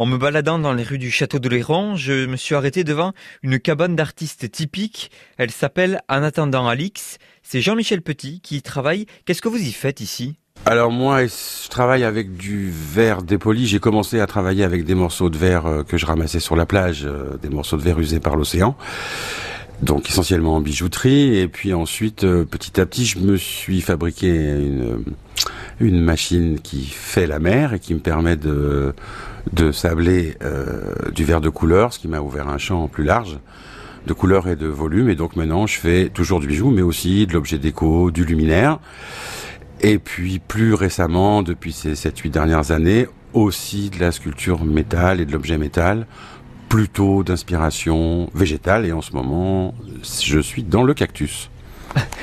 En me baladant dans les rues du château de Léron, je me suis arrêté devant une cabane d'artistes typique. Elle s'appelle En attendant Alix. C'est Jean-Michel Petit qui y travaille. Qu'est-ce que vous y faites ici? Alors moi, je travaille avec du verre dépoli. J'ai commencé à travailler avec des morceaux de verre euh, que je ramassais sur la plage, euh, des morceaux de verre usés par l'océan. Donc essentiellement en bijouterie. Et puis ensuite, euh, petit à petit, je me suis fabriqué une, une machine qui fait la mer et qui me permet de, sabler du verre de couleur, ce qui m'a ouvert un champ plus large de couleur et de volume. Et donc maintenant, je fais toujours du bijou, mais aussi de l'objet déco, du luminaire. Et puis plus récemment, depuis ces 7-8 dernières années, aussi de la sculpture métal et de l'objet métal, plutôt d'inspiration végétale. Et en ce moment, je suis dans le cactus.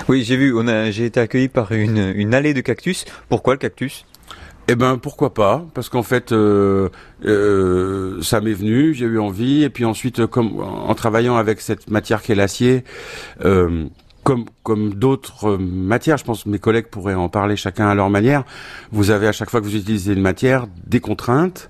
Oui, j'ai vu, on a, j'ai été accueilli par une, une allée de cactus. Pourquoi le cactus? Eh ben pourquoi pas? Parce qu'en fait, euh, euh, ça m'est venu, j'ai eu envie, et puis ensuite, comme en travaillant avec cette matière qu'est l'acier, euh, comme comme d'autres matières, je pense que mes collègues pourraient en parler chacun à leur manière. Vous avez à chaque fois que vous utilisez une matière des contraintes,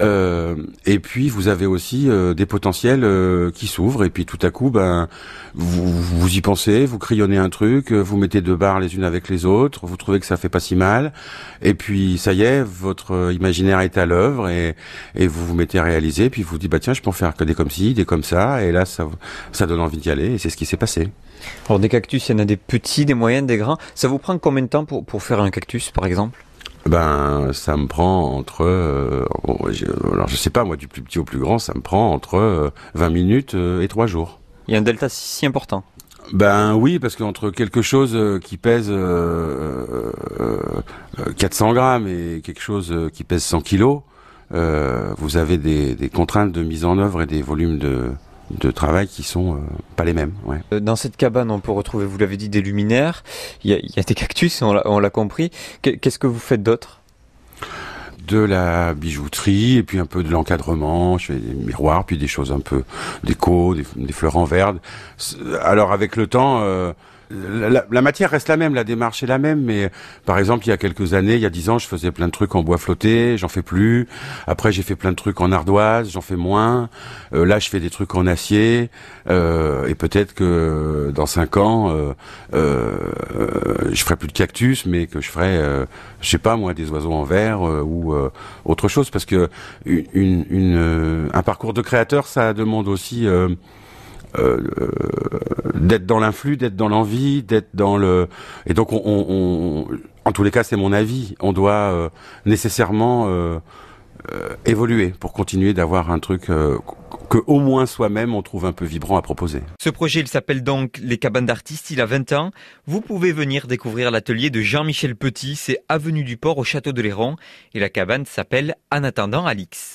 euh, et puis vous avez aussi euh, des potentiels euh, qui s'ouvrent. Et puis tout à coup, ben vous, vous y pensez, vous crayonnez un truc, vous mettez deux barres les unes avec les autres, vous trouvez que ça fait pas si mal, et puis ça y est, votre imaginaire est à l'œuvre et, vous vous mettez à réaliser. Puis vous dites bah tiens, je peux en faire que des comme ci, des comme ça, et là ça ça donne envie d'y aller. Et c'est ce qui s'est passé. Alors des cactus, il y en a des petits, des moyens, des grands. Ça vous prend combien de temps pour, pour faire un cactus, par exemple? Ben, ça me prend entre, euh, alors je sais pas moi, du plus petit au plus grand, ça me prend entre 20 euh, minutes euh, et 3 jours. Il y a un delta si important? Ben oui, parce qu'entre quelque chose qui pèse 400 grammes et quelque chose qui pèse 100 kilos, vous avez des, des contraintes de mise en œuvre et des volumes de, de travail qui sont euh, pas les mêmes. Ouais. Euh, dans cette cabane, on peut retrouver, vous l'avez dit, des luminaires. Il y a, y a des cactus, on l'a compris. Qu'est-ce que vous faites d'autre? De la bijouterie et puis un peu de l'encadrement. Je fais des miroirs, puis des choses un peu déco, des, des fleurs en verre. Alors avec le temps, euh, la, matière reste la même, la démarche est la même, mais par exemple, il y a quelques années, il y a dix ans, je faisais plein de trucs en bois flotté, j'en fais plus. Après, j'ai fait plein de trucs en ardoise, j'en fais moins. Euh, là, je fais des trucs en acier, euh, et peut-être que dans cinq ans, euh, euh, je ferai plus de cactus, mais que je ferai, je sais pas moi, des oiseaux en verre ou autre chose, parce que une, une, un parcours de créateur, ça demande aussi euh, d'être dans l'influx, d'être dans l'envie, d'être dans le. Et donc, on, on, en tous les cas, c'est mon avis. On doit euh, nécessairement euh, évoluer pour continuer d'avoir un truc que au moins soi-même on trouve un peu vibrant à proposer. Ce projet, il s'appelle donc Les Cabanes d'artistes. Il a 20 ans. Vous pouvez venir découvrir l'atelier de Jean-Michel Petit. C'est avenue du Port au château de Léron et la cabane s'appelle En attendant Alix.